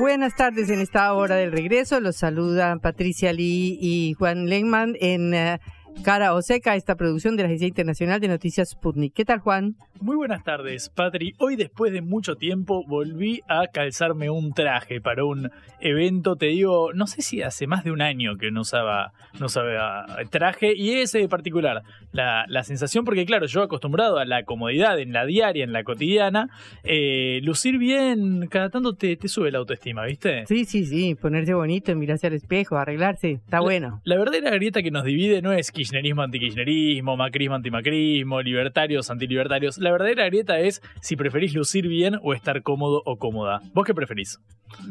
Buenas tardes en esta hora del regreso. Los saludan Patricia Lee y Juan Lengman en uh, Cara o Seca, esta producción de la Agencia Internacional de Noticias Sputnik. ¿Qué tal, Juan? Muy buenas tardes, Patri. Hoy, después de mucho tiempo, volví a calzarme un traje para un evento. Te digo, no sé si hace más de un año que no usaba, no usaba traje, y es eh, particular la, la, sensación, porque, claro, yo acostumbrado a la comodidad en la diaria, en la cotidiana, eh, lucir bien, cada tanto te, te, sube la autoestima, ¿viste? Sí, sí, sí, ponerse bonito, mirarse al espejo, arreglarse, está la, bueno. La verdadera grieta que nos divide no es kirchnerismo antikirchnerismo, macrismo antimacrismo, libertarios antilibertarios. La verdadera grieta es si preferís lucir bien o estar cómodo o cómoda. ¿Vos qué preferís?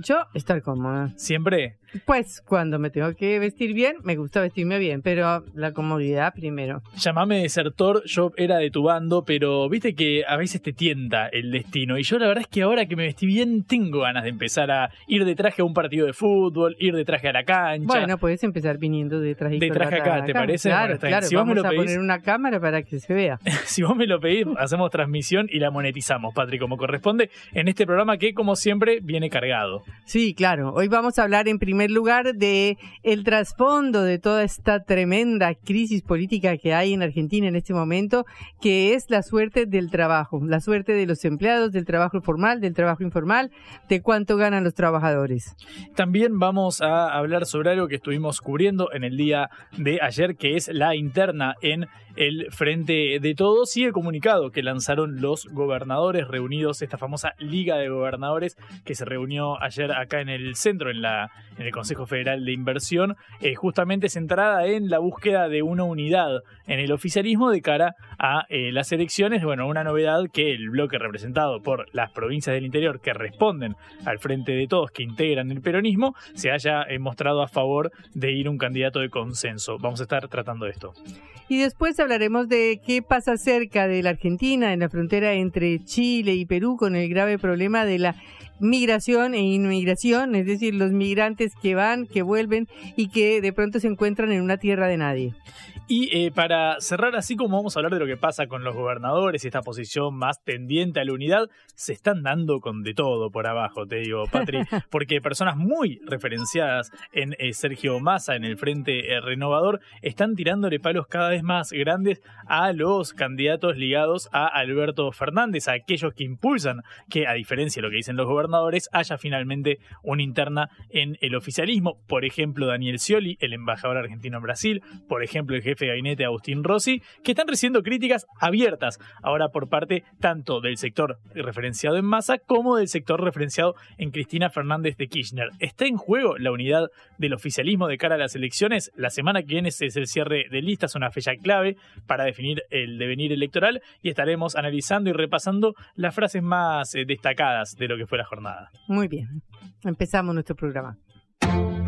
Yo estar cómoda. ¿Siempre? Pues cuando me tengo que vestir bien, me gusta vestirme bien, pero la comodidad primero. Llamame desertor, yo era de tu bando, pero viste que a veces te tienta el destino. Y yo la verdad es que ahora que me vestí bien, tengo ganas de empezar a ir de traje a un partido de fútbol, ir de traje a la cancha. Bueno, puedes empezar viniendo de traje. De traje acá, ¿te parece? Claro, bueno, claro. Si vamos vos me lo pedís, a poner una cámara para que se vea. si vos me lo pedís, hacemos transmisión y la monetizamos, Patri, como corresponde, en este programa que, como siempre, viene cargado. Sí, claro. Hoy vamos a hablar en primer lugar de el trasfondo de toda esta tremenda crisis política que hay en Argentina en este momento, que es la suerte del trabajo, la suerte de los empleados, del trabajo formal, del trabajo informal, de cuánto ganan los trabajadores. También vamos a hablar sobre algo que estuvimos cubriendo en el día de ayer, que es la interna en el Frente de Todos y el comunicado que lanzaron los gobernadores reunidos, esta famosa Liga de Gobernadores que se reunió ayer acá en el centro, en, la, en el Consejo Federal de Inversión, eh, justamente centrada en la búsqueda de una unidad en el oficialismo de cara a eh, las elecciones. Bueno, una novedad que el bloque representado por las provincias del interior que responden al Frente de Todos, que integran el peronismo, se haya eh, mostrado a favor de ir un candidato de consenso. Vamos a estar tratando esto. Y después hablaremos de qué pasa cerca de la Argentina, en la frontera entre Chile y Perú, con el grave problema de la migración e inmigración, es decir, los migrantes que van, que vuelven y que de pronto se encuentran en una tierra de nadie. Y eh, para cerrar, así como vamos a hablar de lo que pasa con los gobernadores y esta posición más tendiente a la unidad, se están dando con de todo por abajo, te digo, Patri, porque personas muy referenciadas en eh, Sergio Massa, en el Frente eh, Renovador, están tirándole palos cada vez más grandes a los candidatos ligados a Alberto Fernández, a aquellos que impulsan que, a diferencia de lo que dicen los gobernadores, haya finalmente una interna en el oficialismo. Por ejemplo, Daniel Scioli, el embajador argentino en Brasil, por ejemplo, el jefe de gabinete Agustín Rossi, que están recibiendo críticas abiertas ahora por parte tanto del sector referenciado en Massa como del sector referenciado en Cristina Fernández de Kirchner. ¿Está en juego la unidad del oficialismo de cara a las elecciones? La semana que viene es el cierre de listas, una fecha clave para definir el devenir electoral y estaremos analizando y repasando las frases más eh, destacadas de lo que fue la jornada. Muy bien, empezamos nuestro programa.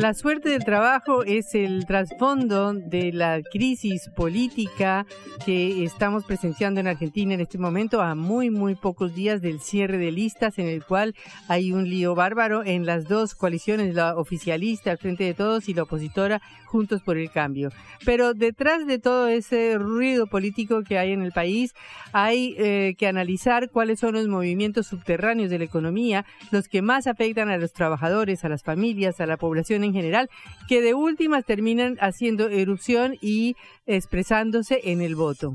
La suerte del trabajo es el trasfondo de la crisis política que estamos presenciando en Argentina en este momento a muy, muy pocos días del cierre de listas en el cual hay un lío bárbaro en las dos coaliciones, la oficialista al frente de todos y la opositora juntos por el cambio. Pero detrás de todo ese ruido político que hay en el país hay eh, que analizar cuáles son los movimientos subterráneos de la economía, los que más afectan a los trabajadores, a las familias, a la población en general, que de últimas terminan haciendo erupción y expresándose en el voto.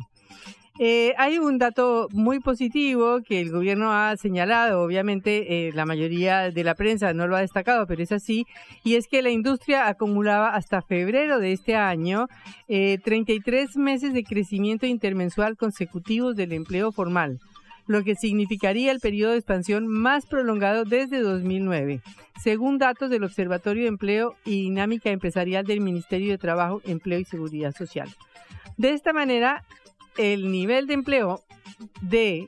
Eh, hay un dato muy positivo que el gobierno ha señalado, obviamente eh, la mayoría de la prensa no lo ha destacado, pero es así, y es que la industria acumulaba hasta febrero de este año eh, 33 meses de crecimiento intermensual consecutivos del empleo formal, lo que significaría el periodo de expansión más prolongado desde 2009, según datos del Observatorio de Empleo y Dinámica Empresarial del Ministerio de Trabajo, Empleo y Seguridad Social. De esta manera, el nivel de empleo de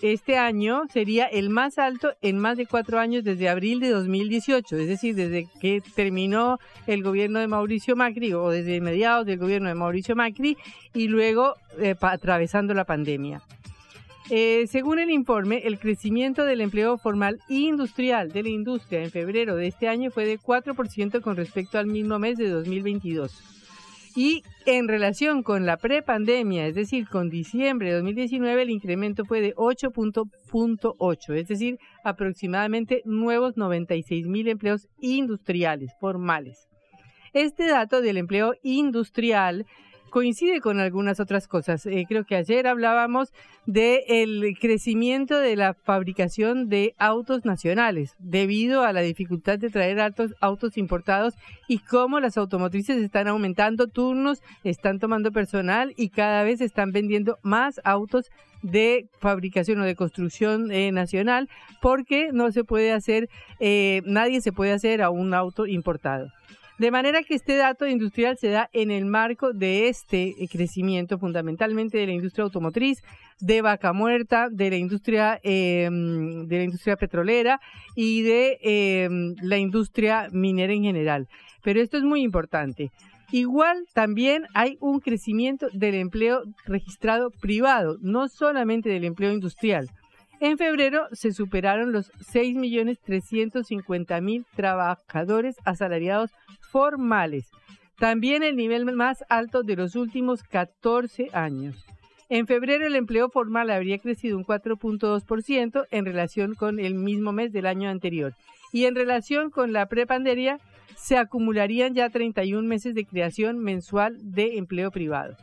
este año sería el más alto en más de cuatro años desde abril de 2018, es decir, desde que terminó el gobierno de Mauricio Macri o desde mediados del gobierno de Mauricio Macri y luego eh, atravesando la pandemia. Eh, según el informe, el crecimiento del empleo formal industrial de la industria en febrero de este año fue de 4% con respecto al mismo mes de 2022. Y en relación con la prepandemia, es decir, con diciembre de 2019, el incremento fue de 8.8, es decir, aproximadamente nuevos 96 mil empleos industriales formales. Este dato del empleo industrial coincide con algunas otras cosas. Eh, creo que ayer hablábamos del crecimiento de la fabricación de autos nacionales debido a la dificultad de traer autos, autos importados y cómo las automotrices están aumentando turnos, están tomando personal y cada vez están vendiendo más autos de fabricación o de construcción eh, nacional porque no se puede hacer, eh, nadie se puede hacer a un auto importado. De manera que este dato industrial se da en el marco de este eh, crecimiento fundamentalmente de la industria automotriz, de vaca muerta, de la industria, em, de la industria petrolera y de em, la industria minera en general. Pero esto es muy importante. Igual también hay un crecimiento del empleo registrado privado, no solamente del empleo industrial. En febrero se superaron los 6.350.000 trabajadores asalariados formales, también el nivel más alto de los últimos 14 años. En febrero el empleo formal habría crecido un 4.2% en relación con el mismo mes del año anterior y en relación con la prepandemia se acumularían ya 31 meses de creación mensual de empleo privado.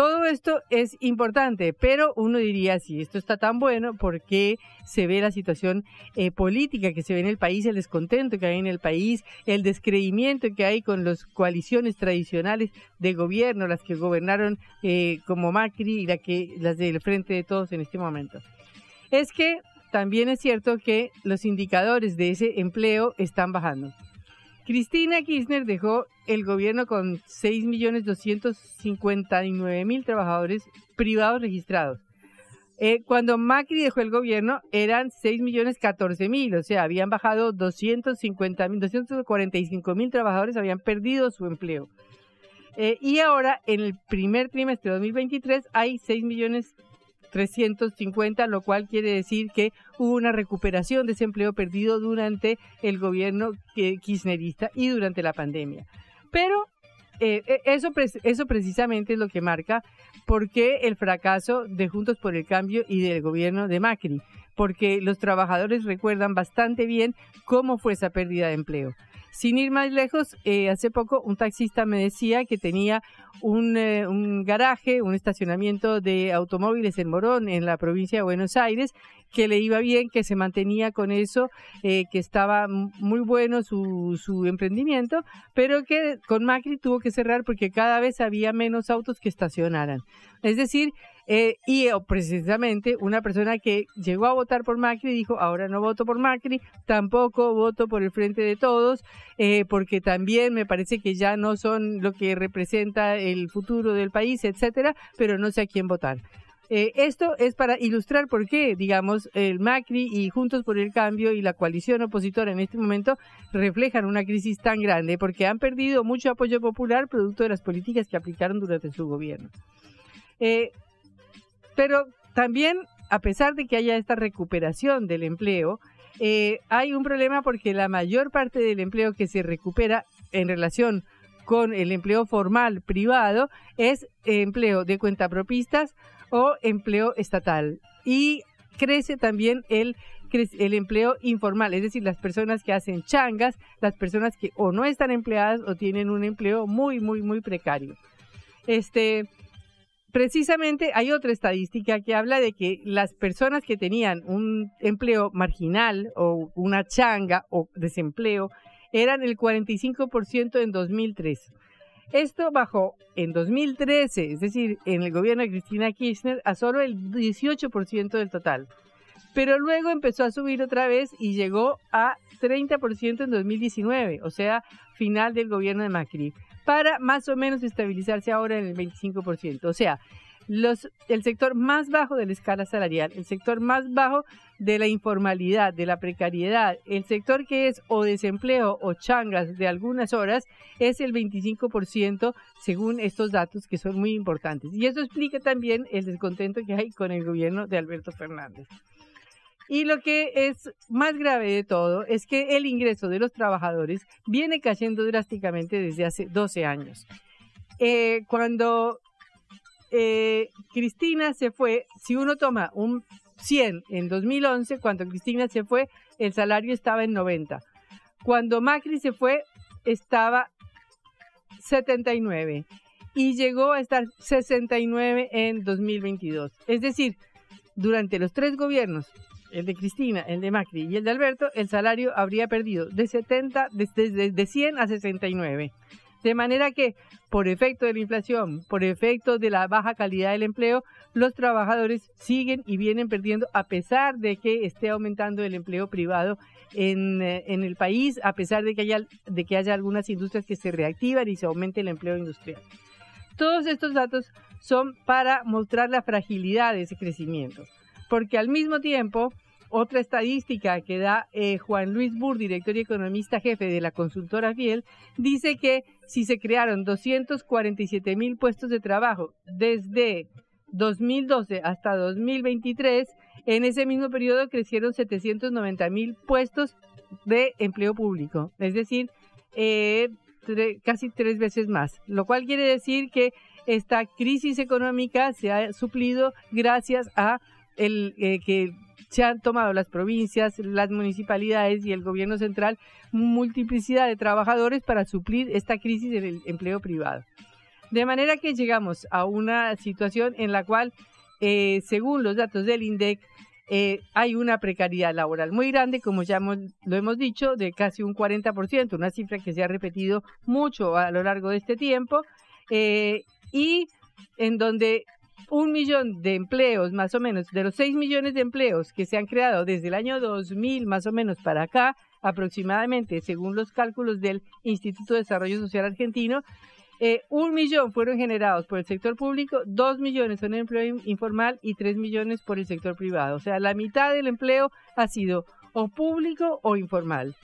Todo esto es importante, pero uno diría, si esto está tan bueno, ¿por qué se ve la situación eh, política que se ve en el país, el descontento que hay en el país, el descreimiento que hay con las coaliciones tradicionales de gobierno, las que gobernaron eh, como Macri y la que, las del frente de todos en este momento? Es que también es cierto que los indicadores de ese empleo están bajando. Cristina Kirchner dejó el gobierno con 6.259.000 trabajadores privados registrados. Eh, cuando Macri dejó el gobierno eran 6.014.000, o sea, habían bajado 250.000, 245.000 trabajadores habían perdido su empleo. Eh, y ahora, en el primer trimestre de 2023, hay 6 millones 350, lo cual quiere decir que hubo una recuperación de ese empleo perdido durante el gobierno kirchnerista y durante la pandemia. Pero eh, e, eso, eso precisamente es lo que marca por qué el fracaso de Juntos por el Cambio y del gobierno de Macri, porque los trabajadores recuerdan bastante bien cómo fue esa pérdida de empleo. Sin ir más lejos, eh, hace poco un taxista me decía que tenía un, eh, un, garaje, un estacionamiento de automóviles en Morón, en la provincia de Buenos Aires, que le iba bien, que se mantenía con eso, eh, que estaba muy bueno su, su emprendimiento, pero que con Macri tuvo que cerrar porque cada vez había menos autos que estacionaran. Es decir, eh, y eh, precisamente una persona que llegó a votar por Macri dijo, ahora no voto por Macri, tampoco voto por el Frente de Todos, eh, porque también me parece que ya no son lo que representa el futuro del país, etcétera, pero no sé a quién votar. esto es para ilustrar por qué, digamos, el Macri y Juntos por el Cambio y la coalición opositora en este momento reflejan una crisis tan grande, porque han perdido mucho apoyo popular producto de las políticas que aplicaron durante su gobierno. Eh, pero también, a pesar de que haya esta recuperación del empleo, eh, hay un problema porque la mayor parte del empleo que se recupera en relación con el empleo formal privado es empleo de cuentapropistas o empleo estatal. Y crece también el, el empleo informal, es decir, las personas que hacen changas, las personas que o no están empleadas o tienen un empleo muy, muy, muy precario. Este, precisamente hay otra estadística que habla de que las personas que tenían un empleo marginal o una changa o desempleo eran el 45% en 2003. Esto bajó en 2013, es decir, en el gobierno de Cristina Kirchner, a solo el 18% del total. Pero luego empezó a subir otra vez y llegó a 30% en 2019, o sea, final del gobierno de Macri, para más o menos estabilizarse ahora en el 25%. O sea, los, el sector más bajo de la escala salarial, el sector más bajo de la informalidad, de la precariedad, el sector que es o desempleo o changas de algunas horas, es el 25% según estos datos que son muy importantes. Y eso explica también el descontento que hay con el gobierno de Alberto Fernández. Y lo que es más grave de todo es que el ingreso de los trabajadores viene cayendo drásticamente desde hace 12 años. Eh, cuando eh, Cristina se fue, si uno toma un 100 en 2011, cuando Cristina se fue, el salario estaba en 90. Cuando Macri se fue, estaba 79 y llegó a estar 69 en 2022. Es decir, durante los tres gobiernos el de Cristina, el de Macri y el de Alberto, el salario habría perdido de 70, desde de 100 a 69. De manera que, por efecto de la inflación, por efecto de la baja calidad del empleo, los trabajadores siguen y vienen perdiendo a pesar de que esté aumentando el empleo privado en, eh, en el país, a pesar de que, haya, de que haya algunas industrias que se reactivan y se aumente el empleo industrial. Todos estos datos son para mostrar la fragilidad de ese crecimiento porque al mismo tiempo, otra estadística que da eh, Juan Luis Burr, director y economista jefe de la consultora Fiel, dice que si se crearon 247 mil puestos de trabajo desde 2012 hasta 2023, en ese mismo periodo crecieron 790 mil puestos de empleo público, es decir, eh, casi tres veces más, lo cual quiere decir que esta crisis económica se ha suplido gracias a el eh, que se han tomado las provincias, las municipalidades y el gobierno central multiplicidad de trabajadores para suplir esta crisis en el empleo privado. De manera que llegamos a una situación en la cual, eh, según los datos del INDEC, eh, hay una precariedad laboral muy grande, como ya lo hemos dicho, de casi un 40%, una cifra que se ha repetido mucho a lo largo de este tiempo, y en donde un millón de empleos, más o menos, de los seis millones de empleos que se han creado desde el año 2000, más o menos, para acá, aproximadamente, según los cálculos del Instituto de Desarrollo Social Argentino, eh, un millón fueron generados por el sector público, dos millones son empleo informal y tres millones por el sector privado. O sea, la mitad del empleo ha sido o público o informal.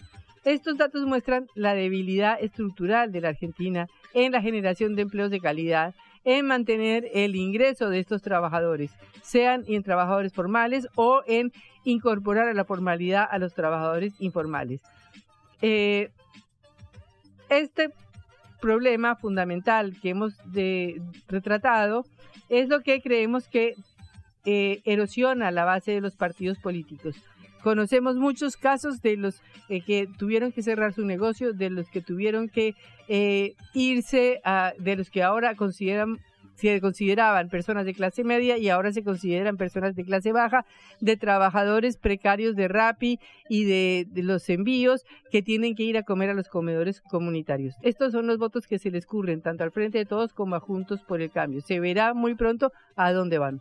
Estos datos muestran la debilidad estructural de la Argentina en la generación de empleos de calidad en mantener el ingreso de estos trabajadores, sean en trabajadores formales o en incorporar a la formalidad a los trabajadores informales. Eh, este problema fundamental que hemos retratado es lo que creemos que eh, erosiona la base de los partidos políticos. Conocemos muchos casos de los eh, que tuvieron que cerrar su negocio, de los que tuvieron que eh, irse, de los que ahora consideran se consideraban personas de clase media y ahora se consideran personas de clase baja, de trabajadores precarios de RAPI y de, de, los envíos que tienen que ir a comer a los comedores comunitarios. Estos son los votos que se les curren tanto al frente de todos como a Juntos por el Cambio. Se verá muy pronto a dónde van.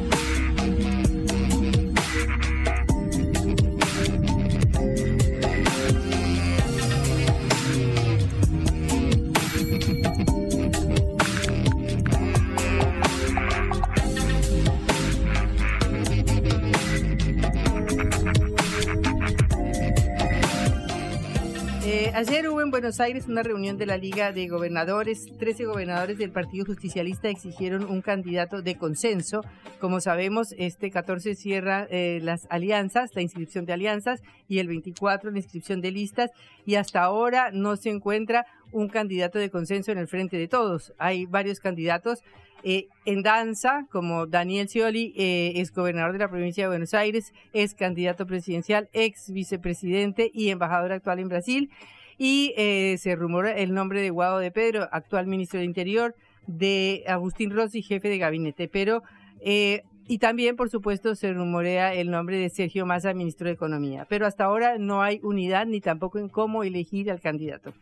Ayer hubo en Buenos Aires una reunión de la Liga de Gobernadores. Trece gobernadores del Partido Justicialista exigieron un candidato de consenso. Como sabemos, este 14 cierra eh, las alianzas, la inscripción de alianzas, y el 24 la inscripción de listas. Y hasta ahora no se encuentra un candidato de consenso en el frente de todos. Hay varios candidatos eh, en danza, como Daniel Scioli, eh, es gobernador de la provincia de Buenos Aires, es candidato presidencial, ex vicepresidente y embajador actual en Brasil. Y eh, se rumora el nombre de Guado de Pedro, actual ministro del Interior, de Agustín Rossi, jefe de gabinete. Pero, y también, por supuesto, se rumorea el nombre de Sergio Massa, ministro de Economía. Pero hasta ahora no hay unidad ni tampoco en cómo elegir al candidato.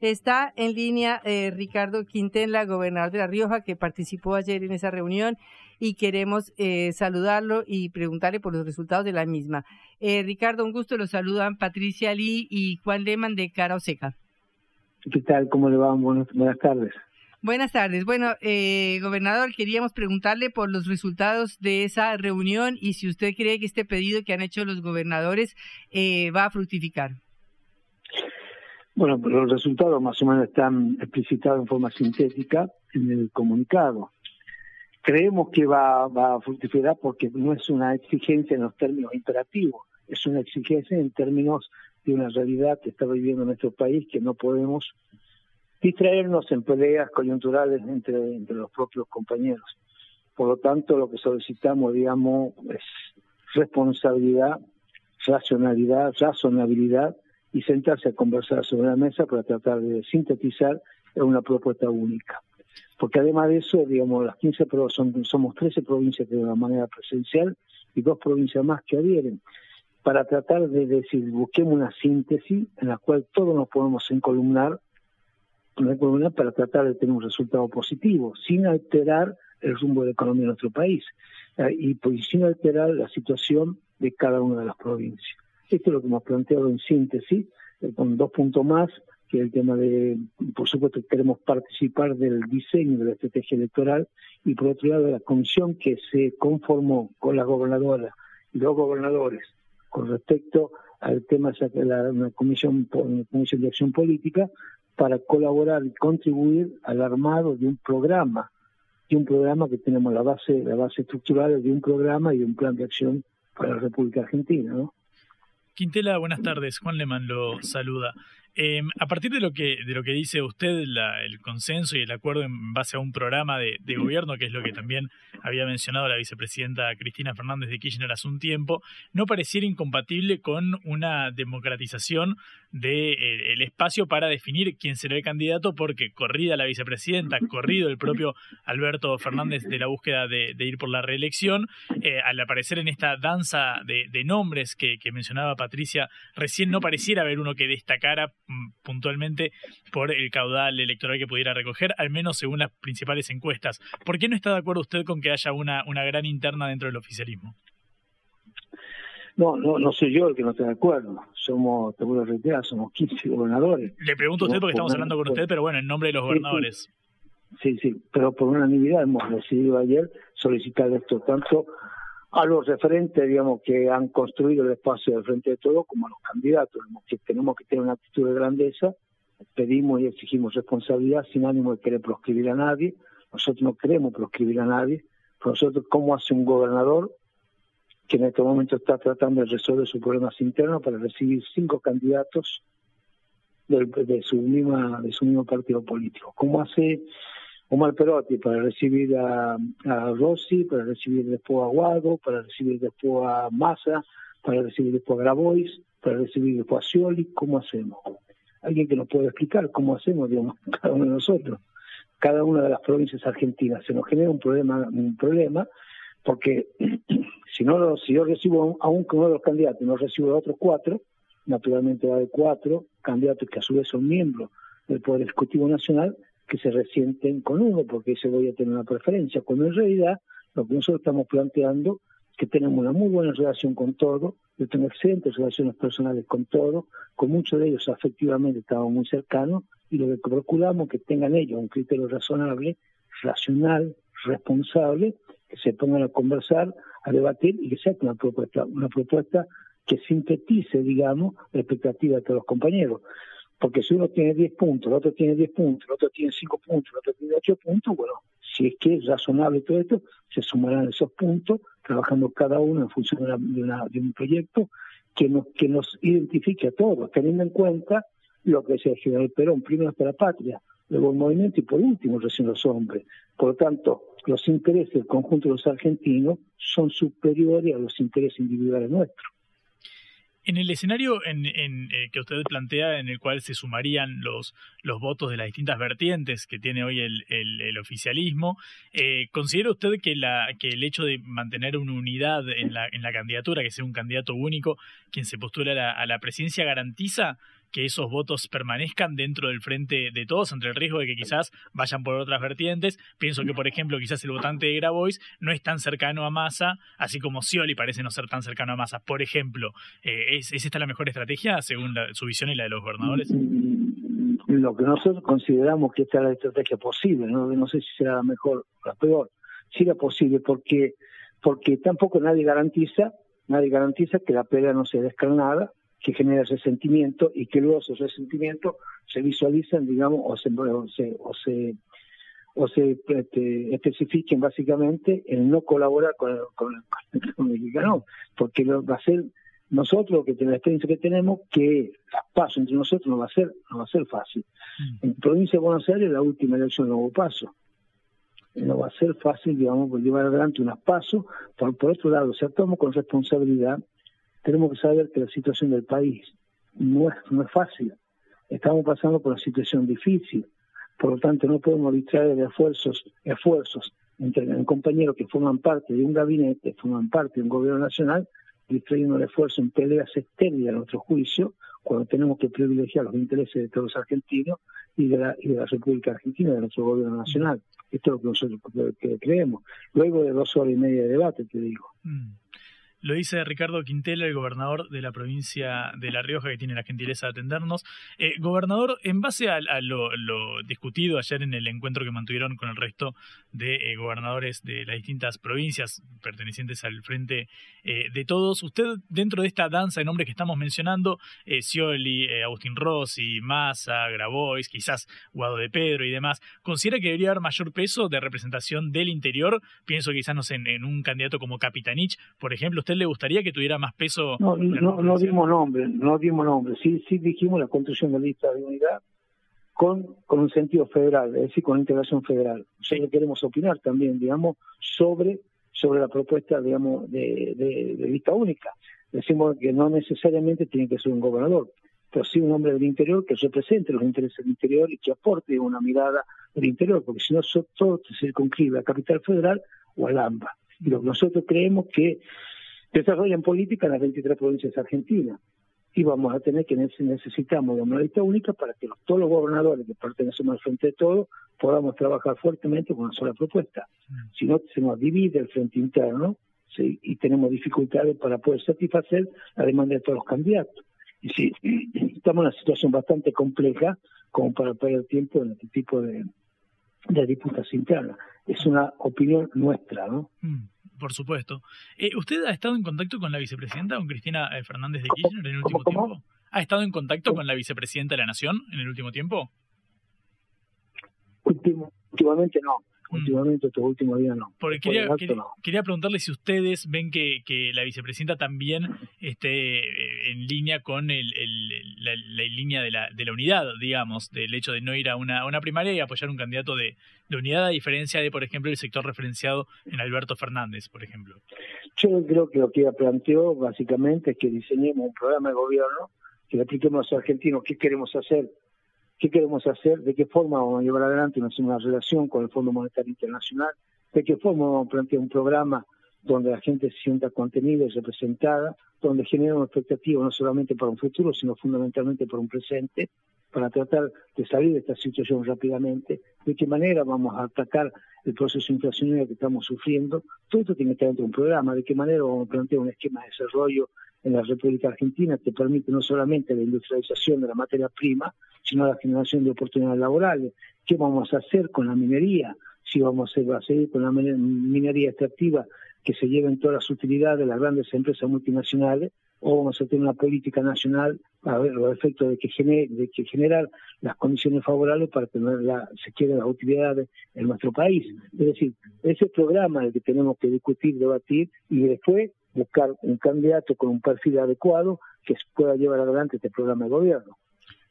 Está en línea eh, Ricardo Quintela, gobernador de La Rioja, que participó ayer en esa reunión y queremos eh, saludarlo y preguntarle por los resultados de la misma. Eh, Ricardo, un gusto, los saludan Patricia Lee y Juan Leman de Cara Oseca. ¿Qué tal? ¿Cómo le va? Buenas, buenas tardes. Buenas tardes. Bueno, eh, gobernador, queríamos preguntarle por los resultados de esa reunión y si usted cree que este pedido que han hecho los gobernadores eh, va a fructificar. Bueno, los resultados más o menos están explicitados en forma sintética en el comunicado. Creemos que va, a fructificar porque no es una exigencia en los términos imperativos, es una exigencia en términos de una realidad que está viviendo nuestro país que no podemos distraernos en peleas coyunturales entre los propios compañeros. Por lo tanto, lo que solicitamos, digamos, es responsabilidad, racionalidad, razonabilidad y sentarse a conversar sobre la mesa para tratar de sintetizar una propuesta única. Porque además de eso, digamos, las 15 son, somos 13 provincias que de una manera presencial y dos provincias más que adhieren, para tratar de decir, busquemos una síntesis en la cual todos nos podemos encolumnar, una columna para tratar de tener un resultado positivo, sin alterar el rumbo de la economía de nuestro país eh, y pues, sin alterar la situación de cada una de las provincias. Esto es lo que hemos planteado en síntesis, eh, con dos puntos más, que el tema de, por supuesto, queremos participar del diseño de la estrategia electoral y por otro lado la comisión que se conformó con la gobernadora y los gobernadores con respecto al tema de la, comisión, comisión de acción política para colaborar y contribuir al armado de un programa, de un programa que tenemos la base, la base estructural de un programa y un plan de acción para la República Argentina, ¿no? Quintela, buenas tardes. Juan Leman lo saluda. Eh, a partir de lo que de lo que dice usted, el consenso y el acuerdo en base a un programa de, gobierno, que es lo que también había mencionado la vicepresidenta Cristina Fernández de Kirchner hace un tiempo, no pareciera incompatible con una democratización del de, eh, espacio para definir quién será el candidato, porque corrida la vicepresidenta, corrido el propio Alberto Fernández de la búsqueda de, ir por la reelección, eh, al aparecer en esta danza de, nombres que, que mencionaba Patricia, recién no pareciera haber uno que destacara Mm, puntualmente por el caudal electoral que pudiera recoger, al menos según las principales encuestas. ¿Por qué no está de acuerdo usted con que haya una, una gran interna dentro del oficialismo? No, no, no soy yo el que no está de acuerdo. Somos, te vuelvo a reiterar, somos 15 gobernadores. Le pregunto a usted porque estamos hablando con usted, pero bueno, en nombre de los gobernadores. Sí, sí, pero por unanimidad hemos decidido ayer solicitar esto tanto a los referentes, digamos, que han construido el espacio del frente de todo, como a los candidatos, que tenemos que tener una actitud de grandeza, pedimos y exigimos responsabilidad sin ánimo de querer proscribir a nadie, nosotros no queremos proscribir a nadie, nosotros, ¿cómo hace un gobernador que en este momento está tratando de resolver sus problemas internos para recibir cinco candidatos de, de su misma de su mismo partido político? ¿Cómo hace Omar Perotti para recibir a, Rossi, para recibir después a Guado, para recibir después a Massa, para recibir después a Grabois, para recibir después a Scioli, ¿cómo hacemos? Alguien que nos pueda explicar cómo hacemos, digamos, cada uno de nosotros, cada una de las provincias argentinas. Se nos genera un problema, un problema, porque si no si yo recibo a un, uno de los candidatos no recibo a otros cuatro, naturalmente va de cuatro candidatos que a su vez son miembros del Poder Ejecutivo Nacional, que se resienten con uno, porque ese voy a tener una preferencia, cuando en realidad lo que nosotros estamos planteando es que tenemos una muy buena relación con todo, yo tengo excelentes relaciones personales con todo, con muchos de ellos afectivamente estamos muy cercanos, y lo que procuramos es que tengan ellos un criterio razonable, racional, responsable, que se pongan a conversar, a debatir y que sea una propuesta, una propuesta que sintetice, digamos, la expectativa de todos los compañeros. Porque si uno tiene 10 puntos, el otro tiene 10 puntos, el otro tiene 5 puntos, el otro tiene 8 puntos, bueno, si es que es razonable todo esto, se sumarán esos puntos, trabajando cada uno en función de, un proyecto que nos, que nos identifique a todos, teniendo en cuenta lo que decía el general Perón, primero para la patria, luego el movimiento y por último recién los hombres. Por lo tanto, los intereses del conjunto de los argentinos son superiores a los intereses individuales nuestros. En el escenario en, eh, que usted plantea, en el cual se sumarían los, los votos de las distintas vertientes que tiene hoy el, el, oficialismo, eh, ¿considera usted que, la, que el hecho de mantener una unidad en la, en la candidatura, que sea un candidato único quien se postula a la presidencia, garantiza que esos votos permanezcan dentro del frente de todos, entre el riesgo de que quizás vayan por otras vertientes. Pienso que, por ejemplo, quizás el votante de Grabois no es tan cercano a Massa, así como Scioli parece no ser tan cercano a Massa. Por ejemplo, eh, ¿es, esta la mejor estrategia según su visión y la de los gobernadores? Lo que nosotros consideramos que esta es la estrategia posible, no, no sé si será la mejor o la peor, si era posible porque porque tampoco nadie garantiza nadie garantiza que la pelea no sea descarnada que genera ese sentimiento y que luego esos resentimientos se visualizan, digamos, o se, o se, o se, este, especifiquen básicamente en no colaborar con, con, con el mexicano, porque va a ser nosotros que tenemos la experiencia que tenemos que las paso entre nosotros no va a ser no va a ser fácil. Mm. En provincia de Buenos Aires la última elección no hubo paso. No va a ser fácil, digamos, llevar adelante unas pasos. Por, por otro lado, si actuamos con responsabilidad, tenemos que saber que la situación del país no es, no es fácil. Estamos pasando por una situación difícil. Por lo tanto, no podemos distraer de esfuerzos, esfuerzos entre compañeros que forman parte de un gabinete, forman parte de un gobierno nacional, distrayendo el esfuerzo en peleas estériles a nuestro juicio, cuando tenemos que privilegiar los intereses de todos los argentinos y de la, y de la República Argentina, de nuestro gobierno nacional. Esto es lo que nosotros creemos. Luego de dos horas y media de debate, te digo. Mm. Lo dice Ricardo Quintela, el gobernador de la provincia de La Rioja, que tiene la gentileza de atendernos. Eh, gobernador, en base a, lo, discutido ayer en el encuentro que mantuvieron con el resto de eh, gobernadores de las distintas provincias pertenecientes al Frente eh, de Todos, usted, dentro de esta danza de nombres que estamos mencionando, Scioli, Agustín Rossi, Massa, Grabois, quizás Guado de Pedro y demás, ¿considera que debería haber mayor peso de representación del interior? Pienso quizás no sé, en, en un candidato como Capitanich, por ejemplo le gustaría que tuviera más peso? No, no, dimos nombre, no dimos nombre. Sí, sí dijimos la construcción de lista de unidad con, con un sentido federal, es decir, con integración federal. Nosotros queremos opinar también, digamos, sobre, sobre la propuesta, digamos, de, de, lista única. Decimos que no necesariamente tiene que ser un gobernador, pero sí un hombre del interior que represente los intereses del interior y que aporte una mirada del interior, porque si no, todo se circunscribe a Capital Federal o al AMBA. Y lo que nosotros creemos que desarrollan política en las 23 provincias argentinas. Y vamos a tener que necesitamos de una lista única para que todos los gobernadores que pertenecemos al frente de todo podamos trabajar fuertemente con una sola propuesta. Mm. Si no, se nos divide el frente interno y tenemos dificultades para poder satisfacer la demanda de todos los candidatos. Y si estamos en una situación bastante compleja como para perder tiempo en este tipo de, de disputas internas. Es una opinión nuestra, ¿no? Mm. Por supuesto. Eh, ¿Usted ha estado en contacto con la vicepresidenta, con Cristina eh, Fernández de Kirchner en el último tiempo? ¿Ha estado en contacto con la vicepresidenta de la Nación en el último tiempo? últimamente no. Mm. Últimamente, estos últimos días no. Porque quería, quería, preguntarle si ustedes ven que, que la vicepresidenta también esté eh, en línea con el, la, línea de la, de la unidad, digamos, del hecho de no ir a una, una primaria y apoyar un candidato de, de unidad, a diferencia de, por ejemplo, el sector referenciado en Alberto Fernández, por ejemplo. Yo creo que lo que ella planteó básicamente es que diseñemos un programa de gobierno, que le apliquemos a los argentinos qué queremos hacer qué queremos hacer, de qué forma vamos a llevar adelante una, relación con el Fondo Monetario Internacional, de qué forma vamos a plantear un programa donde la gente se sienta contenida y representada, donde genera una expectativa no solamente para un futuro, sino fundamentalmente para un presente, para tratar de salir de esta situación rápidamente, de qué manera vamos a atacar el proceso inflacionario que estamos sufriendo. Todo esto tiene que estar dentro de un programa, de qué manera vamos a plantear un esquema de desarrollo en la República Argentina que permite no solamente la industrialización de la materia prima, sino la generación de oportunidades laborales. ¿Qué vamos a hacer con la minería? Si vamos a seguir con la minería extractiva que se lleven todas las utilidades de las grandes empresas multinacionales, o vamos a tener una política nacional a ver los efectos de que, de que generar las condiciones favorables para tener la, se quiere las utilidades en nuestro país. Es decir, ese programa el que tenemos que discutir, debatir y después buscar un candidato con un perfil adecuado que pueda llevar adelante este programa de gobierno.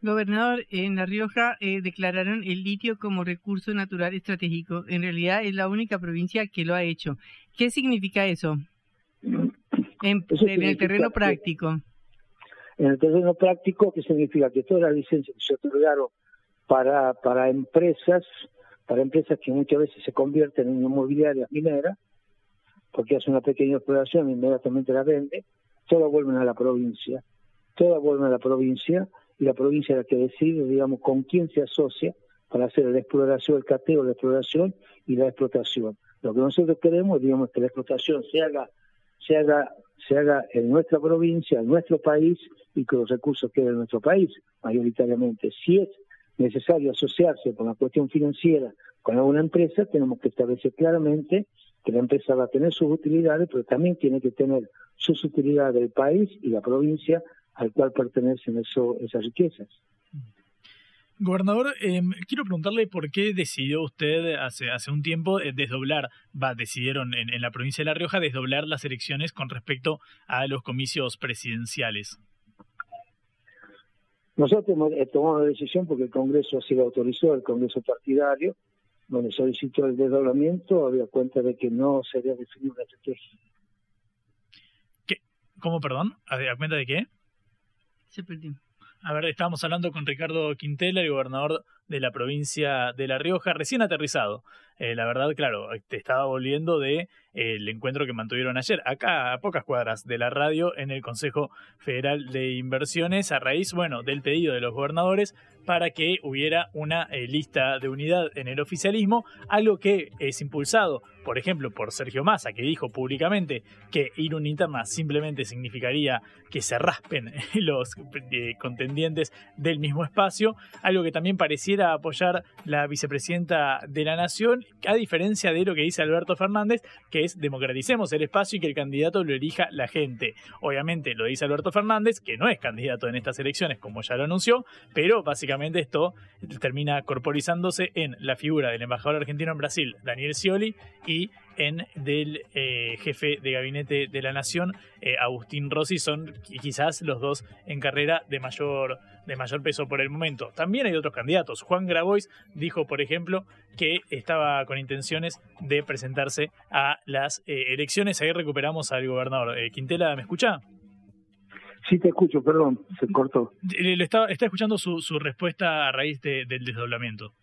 Gobernador, en La Rioja eh, declararon el litio como recurso natural estratégico. En realidad es la única provincia que lo ha hecho. ¿Qué significa eso? En, el terreno práctico. En el terreno práctico, ¿qué significa? Que todas las licencias que se otorgaron para, para empresas, para empresas que muchas veces se convierten en inmobiliarias mineras, porque hace una pequeña exploración inmediatamente la vende, todas vuelven a la provincia. Todas vuelven a la provincia y la provincia es la que decide, digamos, con quién se asocia para hacer la exploración, el cateo, la exploración y la explotación. Lo que nosotros queremos, digamos, que la explotación se haga, se haga, se haga en nuestra provincia, en nuestro país y que los recursos queden en nuestro país, mayoritariamente. Si es necesario asociarse con la cuestión financiera con alguna empresa, tenemos que establecer claramente que la empresa va a tener sus utilidades, pero también tiene que tener sus utilidades del país y la provincia al cual pertenecen eso, esas riquezas. Gobernador, em, quiero preguntarle por qué decidió usted hace, hace un tiempo eh, desdoblar, va, decidieron en, en, la provincia de La Rioja desdoblar las elecciones con respecto a los comicios presidenciales. Nosotros eh, tomado la decisión porque el Congreso así lo autorizó, el Congreso partidario, donde solicitó el desdoblamiento, había cuenta de que no se había definido una estrategia. ¿Qué? ¿Cómo, perdón? ¿A cuenta de qué? Se perdió. A ver, estábamos hablando con Ricardo Quintela, el gobernador de la provincia de La Rioja, recién aterrizado. Eh, la verdad, claro, te estaba volviendo de eh, el encuentro que mantuvieron ayer, acá a pocas cuadras de la radio, en el Consejo Federal de Inversiones, a raíz, bueno, del pedido de los gobernadores para que hubiera una eh, lista de unidad en el oficialismo, algo que es impulsado, por ejemplo, por Sergio Massa, que dijo públicamente que ir una interna simplemente significaría que se raspen los contendientes del mismo espacio, algo que también pareciera apoyar la vicepresidenta de la Nación a diferencia de lo que dice Alberto Fernández, que es democraticemos el espacio y que el candidato lo elija la gente. Obviamente lo dice Alberto Fernández, que no es candidato en estas elecciones, como ya lo anunció, pero básicamente esto termina corporizándose en la figura del embajador argentino en Brasil, Daniel Scioli, y en del eh, jefe de gabinete de la nación, eh, Agustín Rossi, son quizás los dos en carrera de mayor, de mayor peso por el momento. También hay otros candidatos. Juan Grabois dijo, por ejemplo, que estaba con intenciones de presentarse a las eh, elecciones. Ahí recuperamos al gobernador. Quintela, ¿me escucha? Sí, te escucho, perdón, se cortó. Le, está, está escuchando su, su respuesta a raíz de, del desdoblamiento.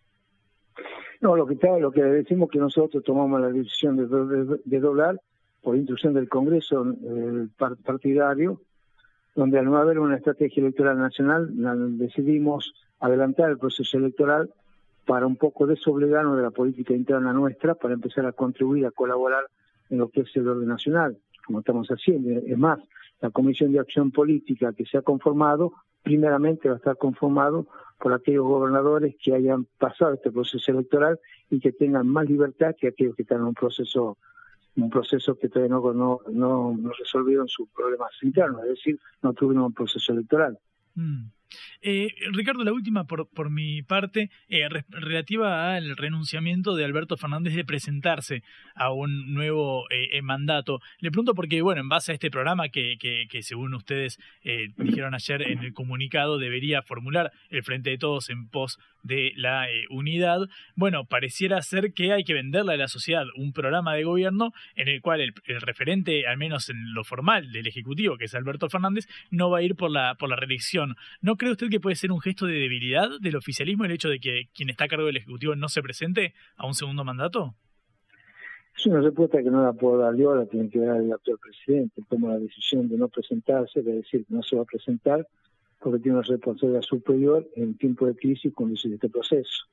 No, lo que está, lo que decimos que nosotros tomamos la decisión de, doblar por instrucción del Congreso partidario, donde al no haber una estrategia electoral nacional decidimos adelantar el proceso electoral para un poco desobligarnos de la política interna nuestra, para empezar a contribuir, a colaborar en lo que es el orden nacional, como estamos haciendo. Es más, la Comisión de Acción Política que se ha conformado, primeramente va a estar conformado por aquellos gobernadores que hayan pasado este proceso electoral y que tengan más libertad que aquellos que están en un proceso un proceso que todavía no, no, no, resolvieron sus problemas internos, es decir, no tuvieron un proceso electoral. Mm. Eh, Ricardo, la última por, por mi parte, eh, relativa al renunciamiento de Alberto Fernández de presentarse a un nuevo eh, mandato. Le pregunto porque, bueno, en base a este programa que, que, que según ustedes dijeron ayer en el comunicado, debería formular el Frente de Todos en pos de la unidad, bueno, pareciera ser que hay que venderle a la sociedad un programa de gobierno en el cual el, el, referente, al menos en lo formal del Ejecutivo, que es Alberto Fernández, no va a ir por la, por la reelección. ¿No cree usted que puede ser un gesto de debilidad del oficialismo el hecho de que quien está a cargo del Ejecutivo no se presente a un segundo mandato? Es una respuesta que no la puedo dar yo, la tiene que dar el actual presidente. Toma la decisión de no presentarse, de decir no se va a presentar, porque tiene una responsabilidad superior en tiempo de crisis conducir este proceso.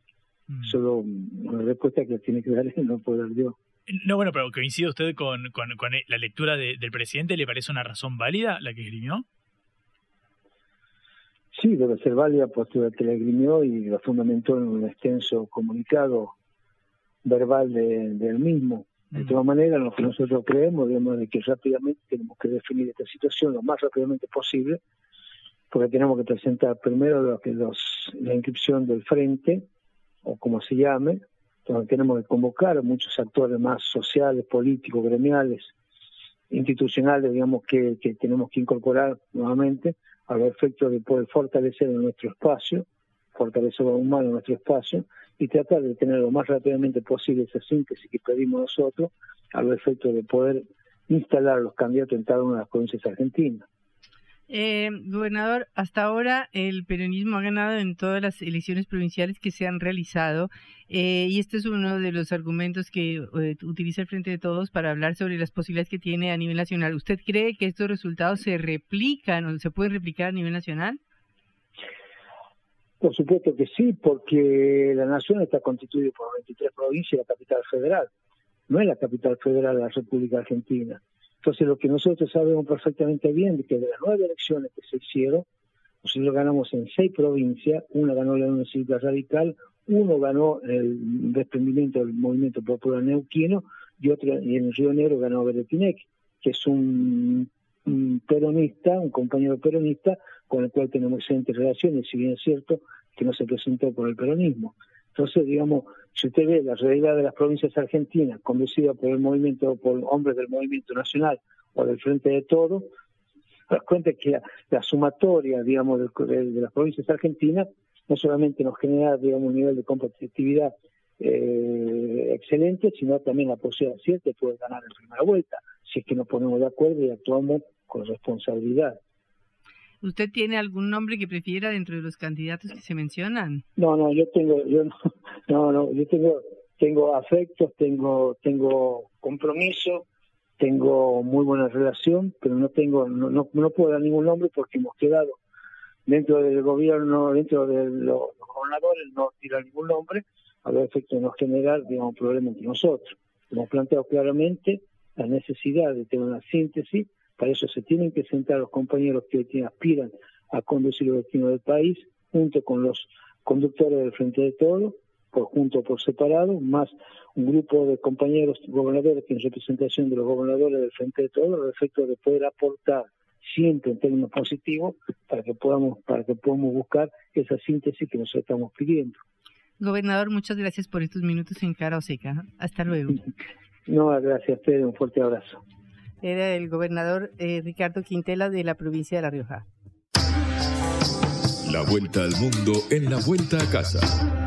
Mm. Solo una respuesta que tiene que dar él, no puedo dar yo. No, bueno, pero coincide usted con, con, la lectura del presidente, ¿le parece una razón válida la que esgrimió? Sí, debe ser válida, postura que le grimió y lo fundamentó en un extenso comunicado verbal del mismo. De mm. todas maneras, lo que nosotros creemos, digamos, de que rápidamente tenemos que definir esta situación lo más rápidamente posible, porque tenemos que presentar primero lo que los, la inscripción del frente, o como se llame, donde tenemos que convocar a muchos actores más sociales, políticos, gremiales, institucionales, digamos, que, tenemos que incorporar nuevamente a los efectos de poder fortalecer nuestro espacio, fortalecer aún más nuestro espacio y tratar de tener lo más rápidamente posible esa síntesis que pedimos nosotros a los efectos de poder instalar los candidatos en cada una de las provincias argentinas. Eh, gobernador, hasta ahora el peronismo ha ganado en todas las elecciones provinciales que se han realizado eh, y este es uno de los argumentos que eh, utiliza el Frente de Todos para hablar sobre las posibilidades que tiene a nivel nacional. ¿Usted cree que estos resultados se replican o se pueden replicar a nivel nacional? Por supuesto que sí, porque la nación está constituida por 23 provincias y la capital federal. No es la capital federal de la República Argentina. Entonces, lo que nosotros sabemos perfectamente bien es que de las nueve elecciones que se hicieron, nosotros ganamos en seis provincias, una ganó la Cívica Radical, uno ganó el desprendimiento del Movimiento Popular Neuquino y otro en Río Negro ganó Beretinec, que es un, peronista, un compañero peronista con el cual tenemos excelentes relaciones, si bien es cierto que no se presentó por el peronismo. Entonces, digamos, si usted ve la realidad de las provincias argentinas, conducida por el movimiento, por hombres del movimiento nacional o del Frente de Todo, das cuenta que la, sumatoria, digamos, de, las provincias argentinas no solamente nos genera, digamos, un nivel de competitividad eh, excelente, sino también la posibilidad cierta de poder ganar en primera vuelta, si es que nos ponemos de acuerdo y actuamos con responsabilidad. ¿Usted tiene algún nombre que prefiera dentro de los candidatos que se mencionan? No, no, yo tengo, yo no, no, yo tengo, tengo afectos, tengo, tengo compromiso, tengo muy buena relación, pero no tengo, no, no, puedo dar ningún nombre porque hemos quedado dentro del gobierno, dentro de los, gobernadores, no tirar ningún nombre, a ver efectos no generar, digamos, problemas entre nosotros. Hemos planteado claramente la necesidad de tener una síntesis para eso se tienen que sentar los compañeros que aspiran a conducir el destino del país, junto con los conductores del Frente de Todo, por junto o por separado, más un grupo de compañeros gobernadores que en representación de los gobernadores del Frente de Todo, al efecto de poder aportar siempre en términos positivos para que podamos para que podamos buscar esa síntesis que nos estamos pidiendo. Gobernador, muchas gracias por estos minutos en Cara Seca. Hasta luego. No, gracias a un fuerte abrazo era el gobernador eh, Ricardo Quintela de la provincia de La Rioja. La vuelta al mundo en la vuelta a casa.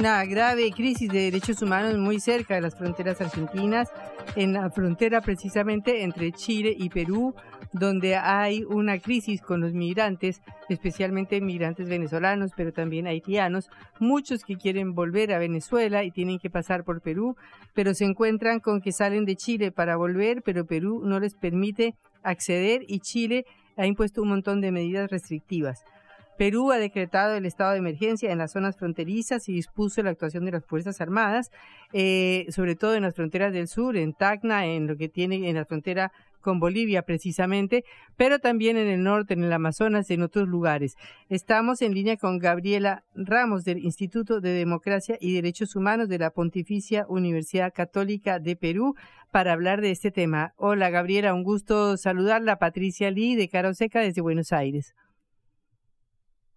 Una grave crisis de derechos humanos muy cerca de las fronteras argentinas, en la frontera precisamente entre Chile y Perú, donde hay una crisis con los migrantes, especialmente migrantes venezolanos, pero también haitianos, muchos que quieren volver a Venezuela y tienen que pasar por Perú, pero se encuentran con que salen de Chile para volver, pero Perú no les permite acceder y Chile ha impuesto un montón de medidas restrictivas. Perú ha decretado el estado de emergencia en las zonas fronterizas y dispuso la actuación de las Fuerzas Armadas, eh, sobre todo en las fronteras del sur, en Tacna, en lo que tiene en la frontera con Bolivia precisamente, pero también en el norte, en el Amazonas, en otros lugares. Estamos en línea con Gabriela Ramos del Instituto de Democracia y Derechos Humanos de la Pontificia Universidad Católica de Perú para hablar de este tema. Hola Gabriela, un gusto saludarla. Patricia Lee de Caro Seca desde Buenos Aires.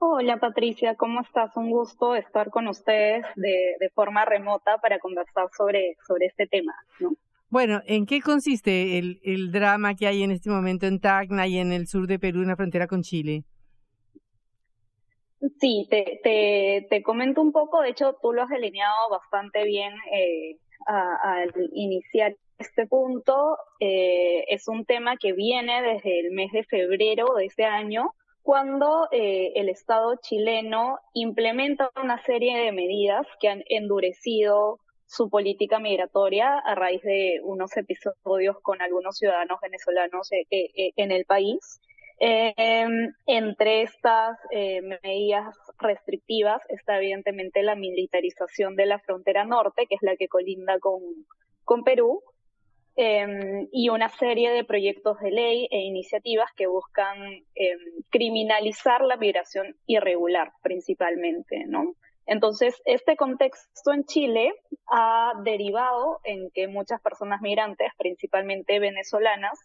Hola Patricia, ¿cómo estás? Un gusto estar con ustedes de, forma remota para conversar sobre, sobre este tema. Bueno, ¿en qué consiste el, el drama que hay en este momento en Tacna y en el sur de Perú, en la frontera con Chile? Sí, te, te, te comento un poco, de hecho tú lo has delineado bastante bien eh, al iniciar este punto. Eh, es un tema que viene desde el mes de febrero de este año, cuando eh, el Estado chileno implementa una serie de medidas que han endurecido su política migratoria a raíz de unos episodios con algunos ciudadanos venezolanos eh, eh, en el país. Em, entre estas medidas restrictivas está evidentemente la militarización de la frontera norte, que es la que colinda con, con Perú, Em, y una serie de proyectos de ley e iniciativas que buscan em, criminalizar la migración irregular principalmente, ¿no? Entonces, este contexto en Chile ha derivado en que muchas personas migrantes, principalmente venezolanas,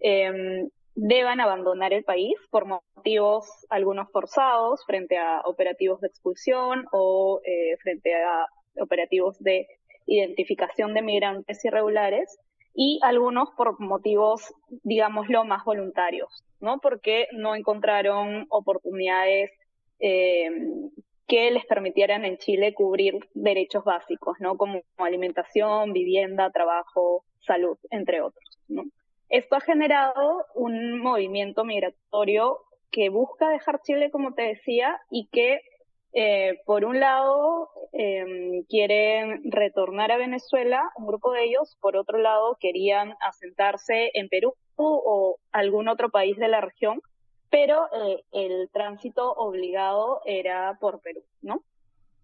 eh, deban abandonar el país por motivos algunos forzados frente a operativos de expulsión o eh, frente a operativos de identificación de migrantes irregulares y algunos por motivos, digámoslo, más voluntarios, ¿no? Porque no encontraron oportunidades eh, que les permitieran en Chile cubrir derechos básicos, ¿no? Como alimentación, vivienda, trabajo, salud, entre otros, ¿no? Esto ha generado un movimiento migratorio que busca dejar Chile, como te decía, y que eh, por un lado, eh, quieren retornar a Venezuela, un grupo de ellos, por otro lado, querían asentarse en Perú o algún otro país de la región, pero eh, el tránsito obligado era por Perú, ¿no?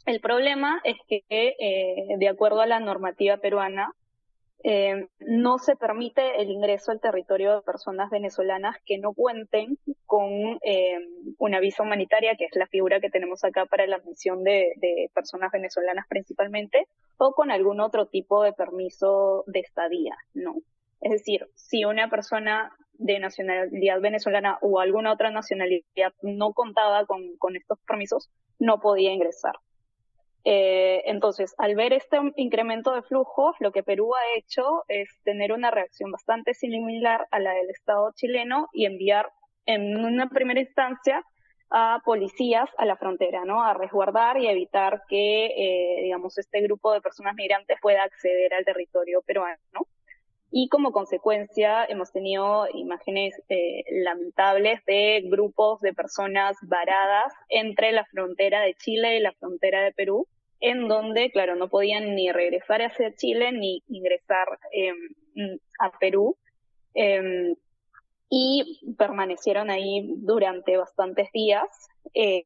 El problema es que, eh, de acuerdo a la normativa peruana, eh, no se permite el ingreso al territorio de personas venezolanas que no cuenten con eh, una visa humanitaria, que es la figura que tenemos acá para la admisión de, personas venezolanas principalmente, o con algún otro tipo de permiso de estadía, ¿no? Es decir, si una persona de nacionalidad venezolana o alguna otra nacionalidad no contaba con, con estos permisos, no podía ingresar. Eh, entonces, al ver este incremento de flujos, lo que Perú ha hecho es tener una reacción bastante similar a la del Estado chileno y enviar en una primera instancia a policías a la frontera, ¿no? A resguardar y evitar que, eh, digamos, este grupo de personas migrantes pueda acceder al territorio peruano, ¿no? Y como consecuencia hemos tenido imágenes eh, lamentables de grupos de personas varadas entre la frontera de Chile y la frontera de Perú, en donde, claro, no podían ni regresar hacia Chile ni ingresar eh, a Perú. Eh, y permanecieron ahí durante bastantes días eh,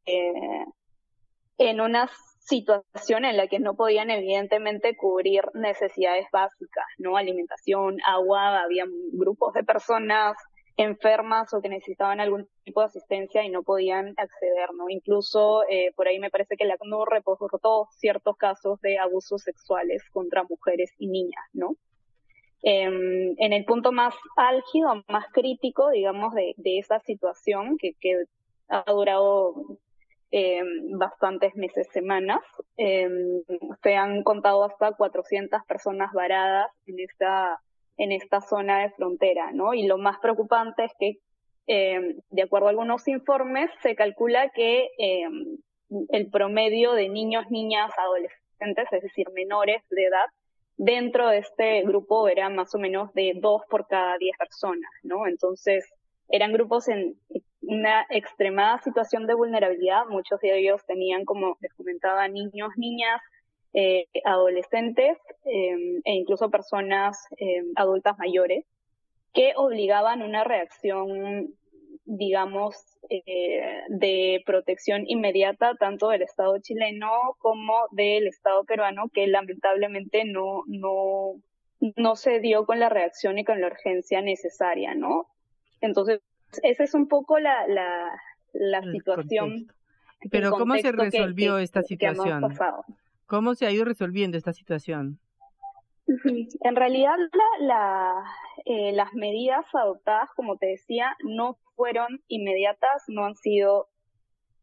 en unas situación en la que no podían evidentemente cubrir necesidades básicas, ¿no? Alimentación, agua, había grupos de personas enfermas o que necesitaban algún tipo de asistencia y no podían acceder, ¿no? Incluso eh, por ahí me parece que la ACNUR reportó ciertos casos de abusos sexuales contra mujeres y niñas, ¿no? Eh, en el punto más álgido, más crítico, digamos, de, de esa situación que, que ha durado eh, bastantes meses, semanas. Eh, se han contado hasta 400 personas varadas en esta, en esta zona de frontera, ¿no? Y lo más preocupante es que, eh, de acuerdo a algunos informes, se calcula que el promedio de niños, niñas, adolescentes, es decir, menores de edad, dentro de este grupo era más o menos de dos por cada diez personas, ¿no? Entonces, eran grupos en una extremada situación de vulnerabilidad. Muchos de ellos tenían, como les comentaba, niños, niñas, eh, adolescentes eh, e incluso personas eh, adultas mayores que obligaban una reacción, digamos, eh, de protección inmediata tanto del Estado chileno como del Estado peruano, que lamentablemente no, no, no se dio con la reacción y con la urgencia necesaria, ¿no? Entonces, esa es un poco la, la, la situación. Pero ¿cómo se resolvió esta situación? ¿Cómo se ha ido resolviendo esta situación? En realidad, la, la, eh, las medidas adoptadas, como te decía, no fueron inmediatas, no han sido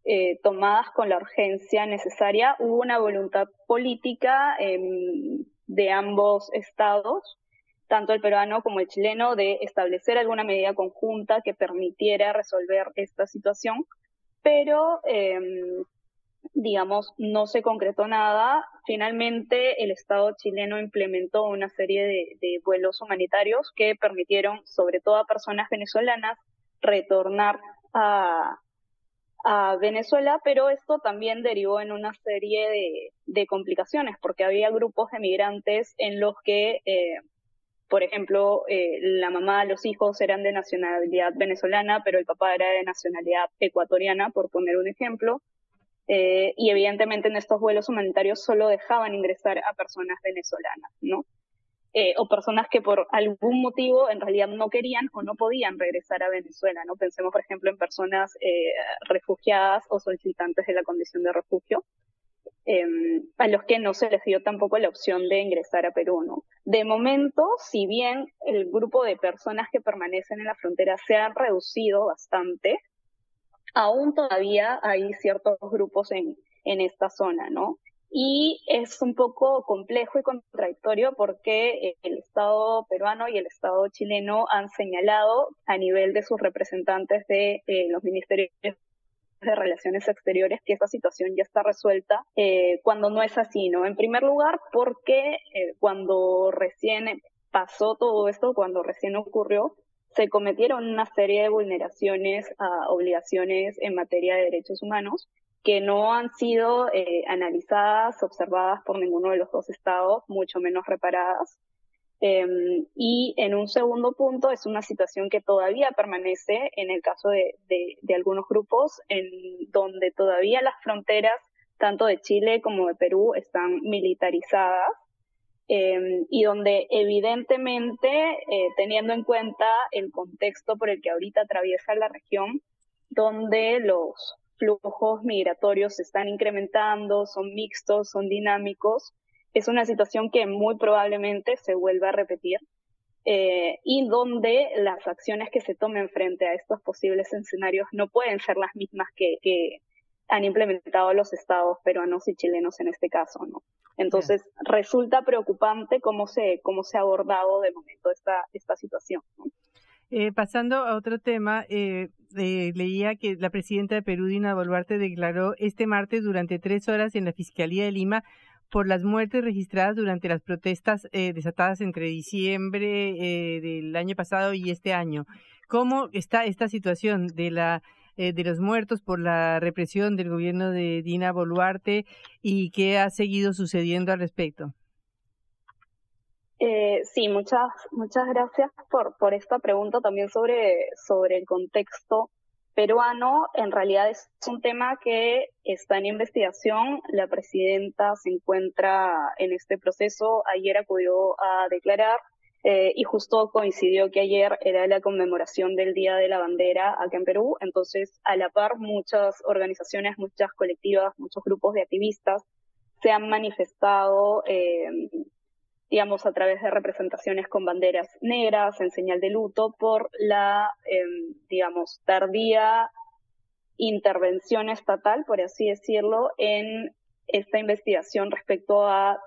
eh, tomadas con la urgencia necesaria. Hubo una voluntad política eh, de ambos estados tanto el peruano como el chileno, de establecer alguna medida conjunta que permitiera resolver esta situación, pero em, digamos, no se concretó nada. Finalmente, el Estado chileno implementó una serie de, vuelos humanitarios que permitieron, sobre todo a personas venezolanas, retornar a, Venezuela, pero esto también derivó en una serie de, de complicaciones, porque había grupos de migrantes en los que, eh, por ejemplo, eh, la mamá, los hijos eran de nacionalidad venezolana, pero el papá era de nacionalidad ecuatoriana, por poner un ejemplo. Eh, y evidentemente en estos vuelos humanitarios solo dejaban ingresar a personas venezolanas, ¿no? Eh, o personas que por algún motivo en realidad no querían o no podían regresar a Venezuela, ¿no? Pensemos, por ejemplo, en personas eh, refugiadas o solicitantes de la condición de refugio, em, a los que no se les dio tampoco la opción de ingresar a Perú, ¿no? De momento, si bien el grupo de personas que permanecen en la frontera se ha reducido bastante, aún todavía hay ciertos grupos en, en esta zona, ¿no? y es un poco complejo y contradictorio porque el Estado peruano y el Estado chileno han señalado a nivel de sus representantes de eh, los ministerios de Relaciones Exteriores que esta situación ya está resuelta eh, cuando no es así, ¿no? En primer lugar, porque eh, cuando recién pasó todo esto, cuando recién ocurrió, se cometieron una serie de vulneraciones a obligaciones en materia de derechos humanos que no han sido eh, analizadas, observadas por ninguno de los dos estados, mucho menos reparadas. Em, y en un segundo punto es una situación que todavía permanece en el caso de, de, algunos grupos, en donde todavía las fronteras, tanto de Chile como de Perú, están militarizadas. Em, y donde evidentemente, eh, teniendo en cuenta el contexto por el que ahorita atraviesa la región, donde los flujos migratorios se están incrementando, son mixtos, son dinámicos. Es una situación que muy probablemente se vuelva a repetir eh, y donde las acciones que se tomen frente a estos posibles escenarios no pueden ser las mismas que, han implementado los estados peruanos y chilenos en este caso, ¿no? Entonces, resulta preocupante cómo se, cómo se ha abordado de momento esta, esta situación. Eh, pasando a otro tema, eh, eh, leía que la presidenta de Perú, Dina Boluarte, declaró este martes durante tres horas en la Fiscalía de Lima por las muertes registradas durante las protestas desatadas entre diciembre del año pasado y este año. ¿Cómo está esta situación de la de los muertos por la represión del gobierno de Dina Boluarte y qué ha seguido sucediendo al respecto? Eh, sí, muchas, muchas gracias por, por esta pregunta también sobre, sobre el contexto peruano. En realidad es un tema que está en investigación. La presidenta se encuentra en este proceso. Ayer acudió a declarar eh, y justo coincidió que ayer era la conmemoración del Día de la Bandera acá en Perú. Entonces, a la par, muchas organizaciones, muchas colectivas, muchos grupos de activistas se han manifestado eh, digamos, a través de representaciones con banderas negras en señal de luto por la, em, digamos, tardía intervención estatal, por así decirlo, en esta investigación respecto a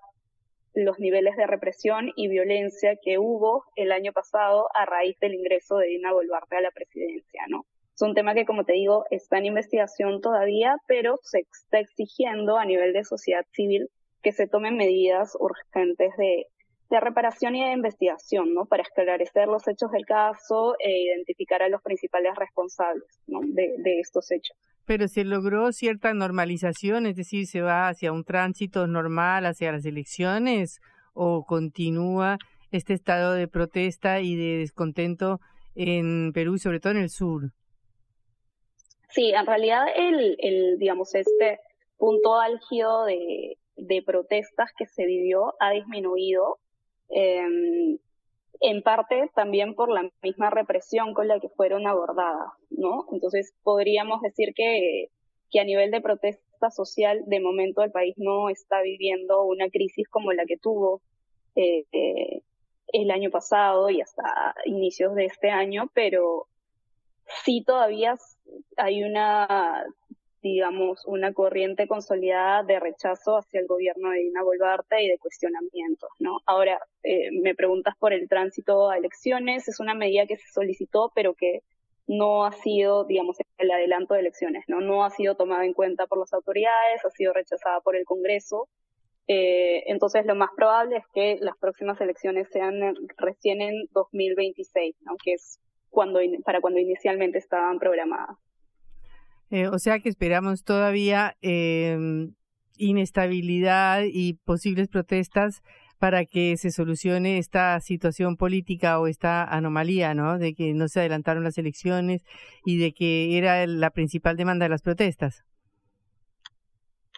los niveles de represión y violencia que hubo el año pasado a raíz del ingreso de Dina Boluarte a la presidencia, ¿no? Es un tema que, como te digo, está en investigación todavía, pero se está exigiendo a nivel de sociedad civil que se tomen medidas urgentes de, de reparación y de investigación, ¿no? Para esclarecer los hechos del caso e identificar a los principales responsables, ¿no? De, de estos hechos. Pero se logró cierta normalización, es decir, se va hacia un tránsito normal hacia las elecciones o continúa este estado de protesta y de descontento en Perú y sobre todo en el sur. Sí, en realidad el, el digamos, este punto álgido de, de protestas que se vivió ha disminuido eh, en parte también por la misma represión con la que fueron abordadas, ¿no? Entonces podríamos decir que, que a nivel de protesta social, de momento el país no está viviendo una crisis como la que tuvo eh, eh, el año pasado y hasta inicios de este año, pero sí todavía hay una digamos, una corriente consolidada de rechazo hacia el gobierno de Dina Boluarte y de cuestionamientos, ¿no? Ahora, eh, me preguntas por el tránsito a elecciones, es una medida que se solicitó, pero que no ha sido, digamos, el adelanto de elecciones, ¿no? No ha sido tomada en cuenta por las autoridades, ha sido rechazada por el Congreso. Eh, entonces, lo más probable es que las próximas elecciones sean recién en 2026, ¿no? Que es cuando, para cuando inicialmente estaban programadas. Eh, o sea que esperamos todavía eh, inestabilidad y posibles protestas para que se solucione esta situación política o esta anomalía, ¿no? De que no se adelantaron las elecciones y de que era la principal demanda de las protestas.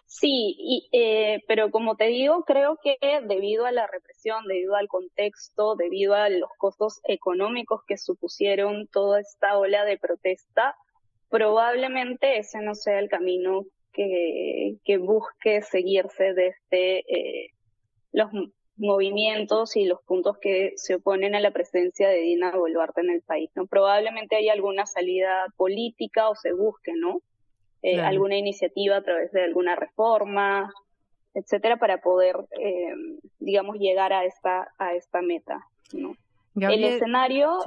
Sí, y, eh, pero como te digo, creo que debido a la represión, debido al contexto, debido a los costos económicos que supusieron toda esta ola de protesta, probablemente ese no sea el camino que, que busque seguirse desde eh, los movimientos y los puntos que se oponen a la presencia de Dina Boluarte en el país. ¿no? Probablemente haya alguna salida política o se busque, ¿no? Eh, alguna iniciativa a través de alguna reforma, etcétera, para poder, eh, digamos, llegar a esta, a esta meta, ¿no? el escenario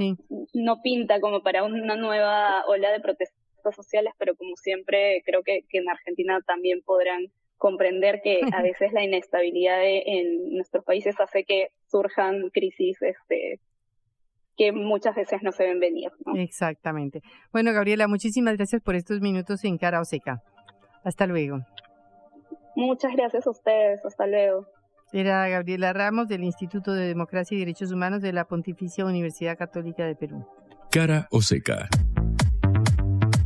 no pinta como para una nueva ola de protestas sociales, pero como siempre creo que, que en Argentina también podrán comprender que a veces la inestabilidad en nuestros países hace que surjan crisis este, que muchas veces no se ven venir. Exactamente. Bueno, Gabriela, muchísimas gracias por estos minutos en Cara o Seca. Hasta luego. Muchas gracias a ustedes. Hasta luego. Era Gabriela Ramos del Instituto de Democracia y Derechos Humanos de la Pontificia Universidad Católica de Perú. Cara o Seca.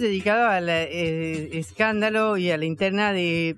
Dedicado al eh, escándalo y a la interna de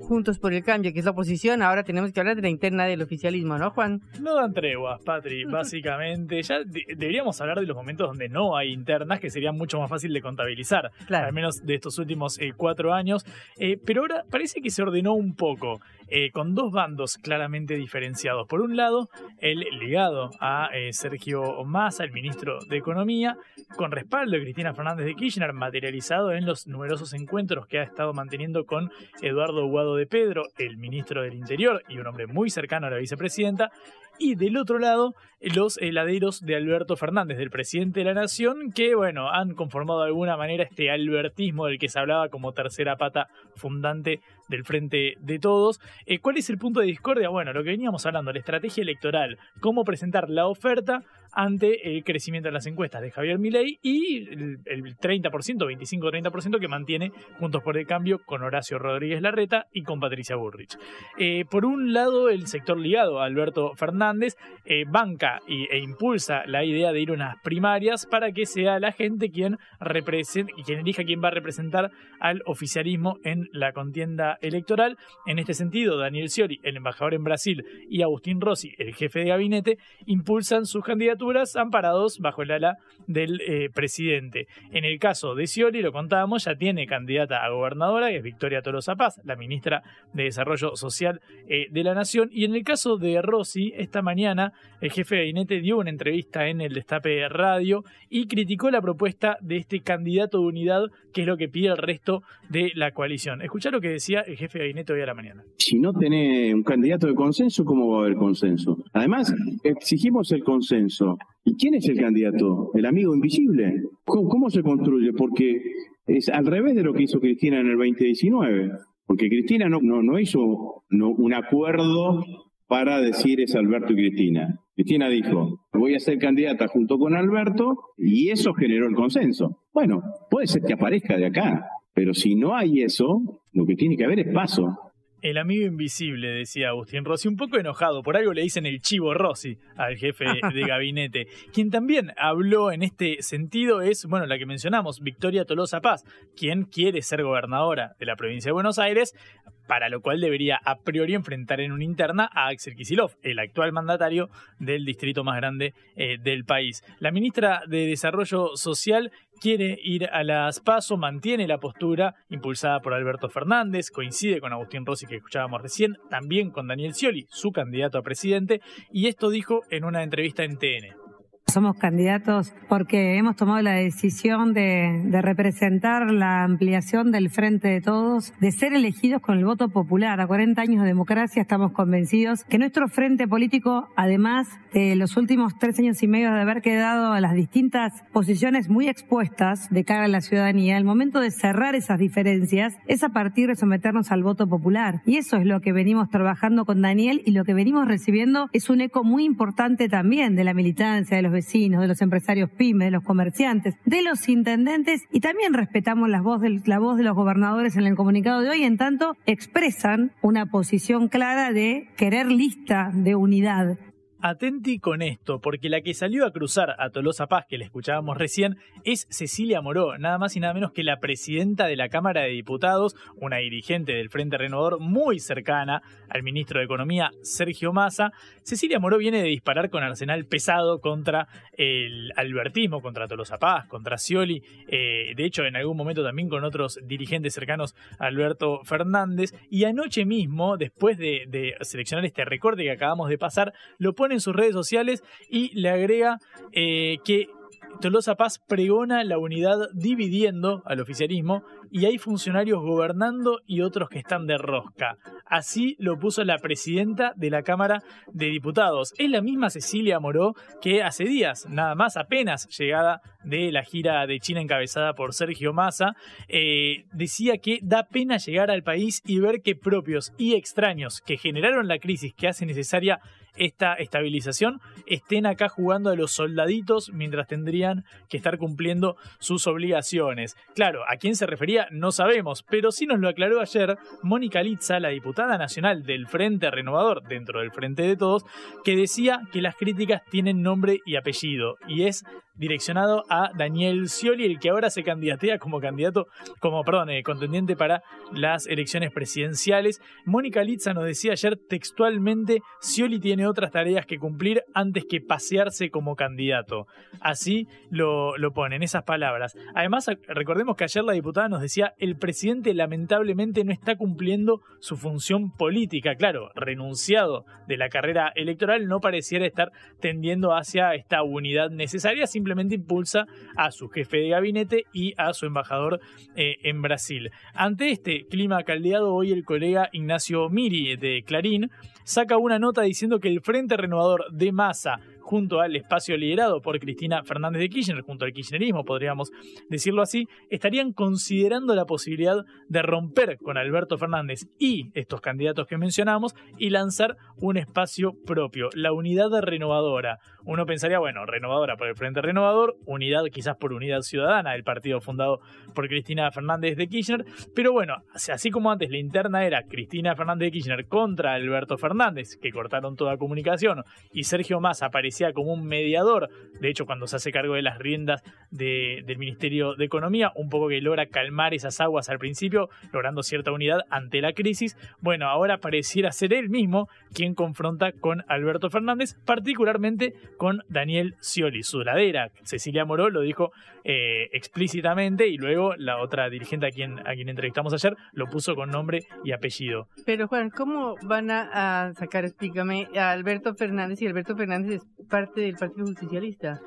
Juntos por el Cambio, que es la oposición, ahora tenemos que hablar de la interna del oficialismo, ¿no, Juan? No dan treguas, Patri, básicamente. Ya deberíamos hablar de los momentos donde no hay internas, que sería mucho más fácil de contabilizar, al menos de estos últimos eh, cuatro años. Eh, pero ahora parece que se ordenó un poco. Eh, con dos bandos claramente diferenciados. Por un lado, el ligado a Sergio Massa, el ministro de Economía, con respaldo de Cristina Fernández de Kirchner, materializado en los numerosos encuentros que ha estado manteniendo con Eduardo Guado de Pedro, el ministro del Interior y un hombre muy cercano a la vicepresidenta, y del otro lado los heladeros de Alberto Fernández, del presidente de la Nación, que bueno, han conformado de alguna manera este albertismo del que se hablaba como tercera pata fundante del Frente de Todos. Eh, ¿Cuál es el punto de discordia? Bueno, lo que veníamos hablando, la estrategia electoral, cómo presentar la oferta ante el crecimiento de las encuestas de Javier Milei y el, 30%, 25-30% que mantiene Juntos por el Cambio con Horacio Rodríguez Larreta y con Patricia Burrich. Eh, por un lado, el sector ligado a Alberto Fernández eh, banca y, e impulsa la idea de ir a unas primarias para que sea la gente quien represente y quien elija quién va a representar al oficialismo en la contienda electoral. En este sentido, Daniel Scioli, el embajador en Brasil, y Agustín Rossi, el jefe de gabinete, impulsan sus candidaturas amparados bajo el ala del eh, presidente. En el caso de Scioli, lo contábamos, ya tiene candidata a gobernadora, que es Victoria Tolosa Paz, la ministra de Desarrollo Social eh, de la Nación. Y en el caso de Rossi, esta mañana el jefe de gabinete dio una entrevista en el Destape Radio y criticó la propuesta de este candidato de unidad, que es lo que pide el resto de la coalición. Escuchá lo que decía el jefe de gabinete hoy a la mañana. Si no tiene un candidato de consenso, ¿cómo va a haber consenso? Además, exigimos el consenso ¿Y quién es el candidato? ¿El amigo invisible? ¿Cómo, se construye? Porque es al revés de lo que hizo Cristina en el 2019. Porque Cristina no, no, hizo un acuerdo para decir es Alberto y Cristina. Cristina dijo, voy a ser candidata junto con Alberto y eso generó el consenso. Bueno, puede ser que aparezca de acá, pero si no hay eso, lo que tiene que haber es paso. El amigo invisible, decía Agustín Rossi, un poco enojado. Por algo le dicen el chivo Rossi al jefe de gabinete. Quien también habló en este sentido es, bueno, la que mencionamos, Victoria Tolosa Paz, quien quiere ser gobernadora de la provincia de Buenos Aires, para lo cual debería a priori enfrentar en una interna a Axel Kisilov, el actual mandatario del distrito más grande eh, del país. La ministra de Desarrollo Social quiere ir a las PASO, mantiene la postura impulsada por Alberto Fernández, coincide con Agustín Rossi que escuchábamos recién, también con Daniel Scioli, su candidato a presidente, y esto dijo en una entrevista en TN. Somos candidatos porque hemos tomado la decisión de, representar la ampliación del Frente de Todos, de ser elegidos con el voto popular. A 40 años de democracia estamos convencidos que nuestro frente político, además de los últimos tres años y medio de haber quedado a las distintas posiciones muy expuestas de cara a la ciudadanía, el momento de cerrar esas diferencias es a partir de someternos al voto popular. Y eso es lo que venimos trabajando con Daniel y lo que venimos recibiendo es un eco muy importante también de la militancia, de los vecinos, de los empresarios pymes, de los comerciantes, de los intendentes y también respetamos la voz, de, la voz de los gobernadores en el comunicado de hoy, en tanto expresan una posición clara de querer lista de unidad atenti con esto, porque la que salió a cruzar a Tolosa Paz, que le escuchábamos recién, es Cecilia Moró, nada más y nada menos que la presidenta de la Cámara de Diputados, una dirigente del Frente Renovador muy cercana al ministro de Economía, Sergio Massa. Cecilia Moró viene de disparar con arsenal pesado contra el albertismo, contra Tolosa Paz, contra Scioli, eh, de hecho en algún momento también con otros dirigentes cercanos a Alberto Fernández, y anoche mismo, después de, de seleccionar este recorte que acabamos de pasar, lo pone en sus redes sociales y le agrega eh, que Tolosa Paz pregona la unidad dividiendo al oficialismo y hay funcionarios gobernando y otros que están de rosca. Así lo puso la presidenta de la Cámara de Diputados. Es la misma Cecilia Moró que hace días, nada más apenas llegada de la gira de China encabezada por Sergio Massa, eh, decía que da pena llegar al país y ver que propios y extraños que generaron la crisis que hace necesaria esta estabilización estén acá jugando a los soldaditos mientras tendrían que estar cumpliendo sus obligaciones. Claro, ¿a quién se refería? No sabemos, pero sí nos lo aclaró ayer Mónica Litza, la diputada nacional del Frente Renovador dentro del Frente de Todos, que decía que las críticas tienen nombre y apellido y es direccionado a Daniel Scioli, el que ahora se candidatea como candidato, como, perdón, eh, contendiente para las elecciones presidenciales. Mónica Litza nos decía ayer textualmente, Scioli tiene otras tareas que cumplir antes que pasearse como candidato. Así lo, lo pone, en esas palabras. Además, recordemos que ayer la diputada nos decía, el presidente lamentablemente no está cumpliendo su función política. Claro, renunciado de la carrera electoral, no pareciera estar tendiendo hacia esta unidad necesaria, simplemente impulsa a su jefe de gabinete y a su embajador eh, en Brasil. Ante este clima caldeado, hoy el colega Ignacio Miri de Clarín saca una nota diciendo que el Frente Renovador de Masa junto al espacio liderado por Cristina Fernández de Kirchner, junto al kirchnerismo, podríamos decirlo así, estarían considerando la posibilidad de romper con Alberto Fernández y estos candidatos que mencionamos y lanzar un espacio propio, la unidad renovadora. Uno pensaría, bueno, renovadora por el Frente Renovador, unidad quizás por Unidad Ciudadana, el partido fundado por Cristina Fernández de Kirchner, pero bueno, así como antes la interna era Cristina Fernández de Kirchner contra Alberto Fernández, que cortaron toda comunicación, y Sergio Massa apareció como un mediador, de hecho cuando se hace cargo de las riendas del Ministerio de Economía, un poco que logra calmar esas aguas al principio, logrando cierta unidad ante la crisis, bueno, ahora pareciera ser él mismo quien confronta con Alberto Fernández, particularmente con Daniel Scioli, su ladera. Cecilia Moró lo dijo eh, explícitamente y luego la otra dirigente a quien, a quien entrevistamos ayer lo puso con nombre y apellido. Pero Juan, ¿cómo van a, sacar, explícame, a Alberto Fernández y Alberto Fernández parte del Partido Justicialista.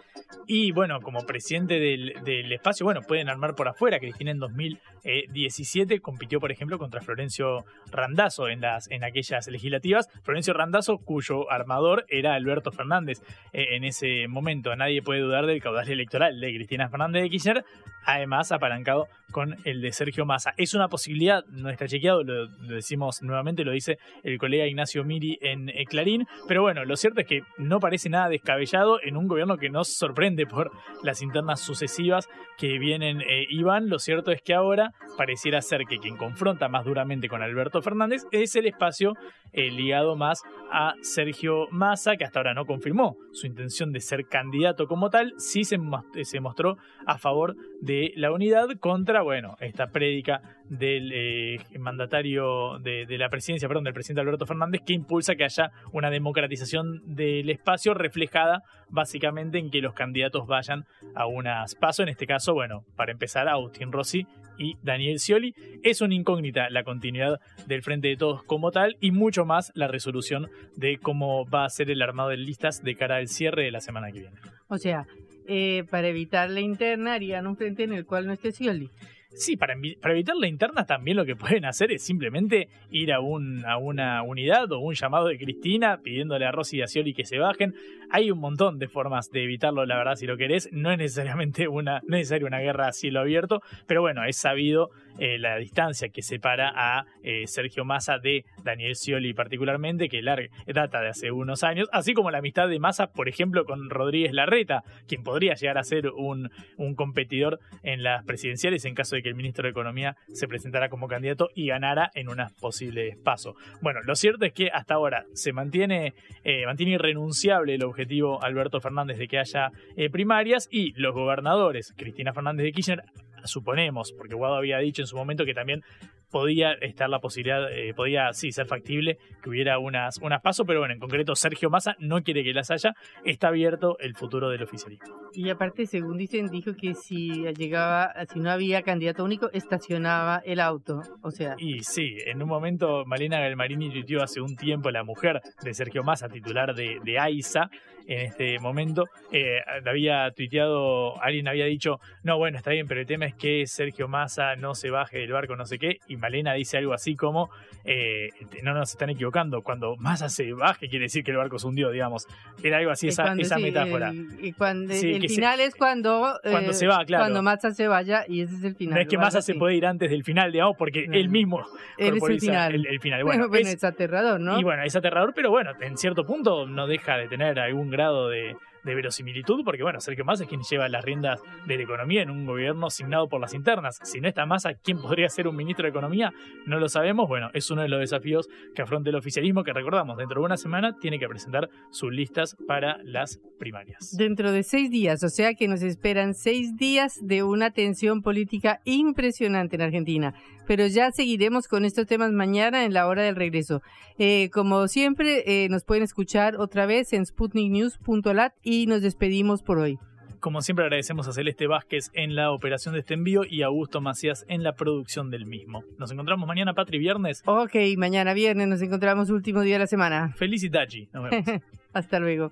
Y bueno, como presidente del, del espacio, bueno, pueden armar por afuera. Cristina en 2017 compitió, por ejemplo, contra Florencio Randazzo en, las, en aquellas legislativas. Florencio Randazzo, cuyo armador era Alberto Fernández eh, en ese momento. Nadie puede dudar del caudal electoral de Cristina Fernández de Kirchner, además apalancado con el de Sergio Massa. Es una posibilidad, no está chequeado, lo, decimos nuevamente, lo dice el colega Ignacio Miri en eh, Clarín, pero bueno, lo cierto es que no parece nada descabellado en un gobierno que nos sorprende por las internas sucesivas que vienen eh, y. Lo cierto es que ahora pareciera ser que quien confronta más duramente con Alberto Fernández es el espacio eh, ligado más a Sergio Massa, que hasta ahora no confirmó su intención de ser candidato como tal, sí se, se mostró a favor de la unidad contra, bueno, esta prédica del eh, mandatario de, la presidencia, perdón, del presidente Alberto Fernández, que impulsa que haya una democratización del espacio reflejada básicamente en que los candidatos vayan a unas pasos, en este caso, bueno, para empezar, Agustín Rossi y Daniel Scioli. Es una incógnita la continuidad del Frente de Todos como tal y mucho más la resolución de cómo va a ser el armado de listas de cara al cierre de la semana que viene. O sea, eh, para evitar la interna harían un frente en el cual no esté Scioli. Sí, para, evitar la interna también lo que pueden hacer es simplemente ir a, un, a una unidad o un llamado de Cristina pidiéndole a Rossi y a Scioli que se bajen. Hay un montón de formas de evitarlo, la verdad, si lo querés. No es necesariamente una, necesaria una guerra a cielo abierto, pero bueno, es sabido eh, la distancia que separa a eh, Sergio Massa de Daniel Scioli particularmente, que data de hace unos años, así como la amistad de Massa, por ejemplo, con Rodríguez Larreta, quien podría llegar a ser un, un competidor en las presidenciales en caso de que el ministro de Economía se presentara como candidato y ganara en un posible paso. Bueno, lo cierto es que hasta ahora se mantiene, eh, mantiene irrenunciable el objetivo Alberto Fernández de que haya primarias y los gobernadores, Cristina Fernández de Kirchner, suponemos, porque Guado había dicho en su momento que también podía estar la posibilidad, eh, podía sí ser factible que hubiera unas, unas pasos, pero bueno, en concreto Sergio Massa no quiere que las haya, está abierto el futuro del oficialismo. Y aparte, según dicen, dijo que si llegaba, si no había candidato único, estacionaba el auto, o sea. Y sí, en un momento Malena Galmarini tuiteó hace un tiempo la mujer de Sergio Massa, titular de, de AISA, en este momento, eh, había tuiteado, alguien había dicho, no, bueno, está bien, pero el tema es que Sergio Massa no se baje del barco, no sé qué, y Malena dice algo así como, eh, no nos están equivocando, cuando Massa se baje quiere decir que el barco se hundió, digamos. Era algo así, esa, esa metáfora. y cuando, el final es cuando, cuando se va, claro. Cuando Massa se vaya y ese es el final. No es que Massa se puede ir antes del final, digamos, porque él mismo él es el final. El, final. Bueno, bueno, es, aterrador, ¿no? Y bueno, es aterrador, pero bueno, en cierto punto no deja de tener algún grado de, de verosimilitud, porque bueno, Sergio Massa es quien lleva las riendas de la economía en un gobierno asignado por las internas. Si no está Massa, ¿quién podría ser un ministro de Economía? No lo sabemos. Bueno, es uno de los desafíos que afronta el oficialismo, que recordamos, dentro de una semana tiene que presentar sus listas para las primarias. Dentro de seis días, o sea que nos esperan seis días de una tensión política impresionante en Argentina. Pero ya seguiremos con estos temas mañana en la hora del regreso. Eh, como siempre, eh, nos pueden escuchar otra vez en sputniknews.lat y nos despedimos por hoy. Como siempre agradecemos a Celeste Vázquez en la operación de este envío y a Augusto Macías en la producción del mismo. Nos encontramos mañana, Patri, viernes. Ok, mañana viernes nos encontramos último día de la semana. Felicitachi. Nos vemos. Hasta luego.